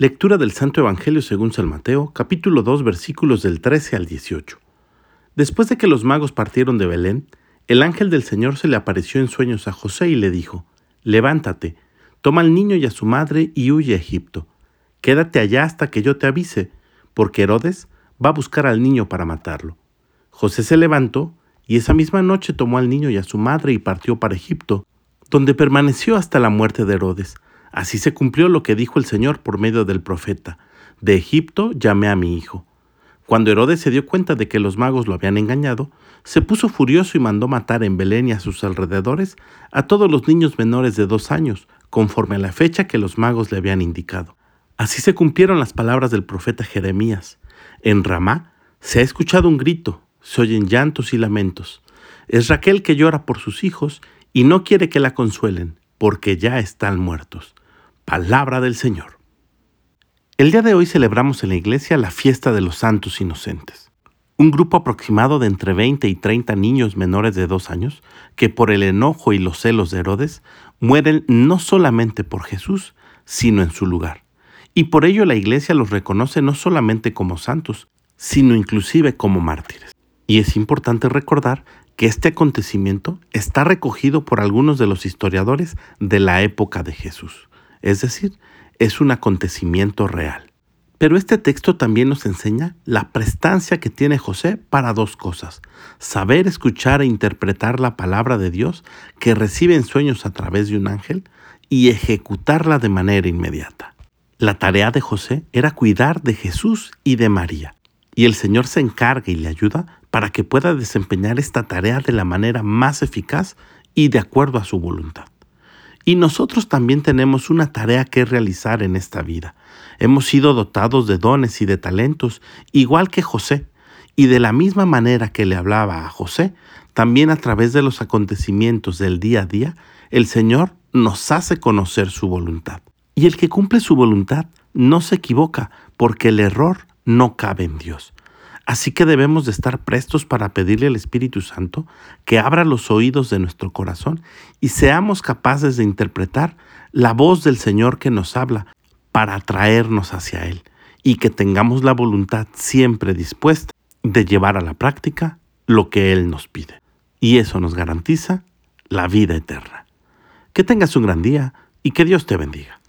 Lectura del Santo Evangelio según San Mateo, capítulo 2, versículos del 13 al 18. Después de que los magos partieron de Belén, el ángel del Señor se le apareció en sueños a José y le dijo, Levántate, toma al niño y a su madre y huye a Egipto. Quédate allá hasta que yo te avise, porque Herodes va a buscar al niño para matarlo. José se levantó y esa misma noche tomó al niño y a su madre y partió para Egipto, donde permaneció hasta la muerte de Herodes Así se cumplió lo que dijo el Señor por medio del profeta. De Egipto llamé a mi hijo. Cuando Herodes se dio cuenta de que los magos lo habían engañado, se puso furioso y mandó matar en Belén y a sus alrededores a todos los niños menores de dos años, conforme a la fecha que los magos le habían indicado. Así se cumplieron las palabras del profeta Jeremías. En Ramá se ha escuchado un grito, se oyen llantos y lamentos. Es Raquel que llora por sus hijos y no quiere que la consuelen, porque ya están muertos. Palabra del Señor. El día de hoy celebramos en la iglesia la fiesta de los santos inocentes. Un grupo aproximado de entre 20 y 30 niños menores de dos años que por el enojo y los celos de Herodes mueren no solamente por Jesús, sino en su lugar. Y por ello la iglesia los reconoce no solamente como santos, sino inclusive como mártires. Y es importante recordar que este acontecimiento está recogido por algunos de los historiadores de la época de Jesús es decir, es un acontecimiento real. Pero este texto también nos enseña la prestancia que tiene José para dos cosas, saber escuchar e interpretar la palabra de Dios que recibe en sueños a través de un ángel y ejecutarla de manera inmediata. La tarea de José era cuidar de Jesús y de María, y el Señor se encarga y le ayuda para que pueda desempeñar esta tarea de la manera más eficaz y de acuerdo a su voluntad. Y nosotros también tenemos una tarea que realizar en esta vida. Hemos sido dotados de dones y de talentos, igual que José. Y de la misma manera que le hablaba a José, también a través de los acontecimientos del día a día, el Señor nos hace conocer su voluntad. Y el que cumple su voluntad no se equivoca, porque el error no cabe en Dios. Así que debemos de estar prestos para pedirle al Espíritu Santo que abra los oídos de nuestro corazón y seamos capaces de interpretar la voz del Señor que nos habla para atraernos hacia Él y que tengamos la voluntad siempre dispuesta de llevar a la práctica lo que Él nos pide. Y eso nos garantiza la vida eterna. Que tengas un gran día y que Dios te bendiga.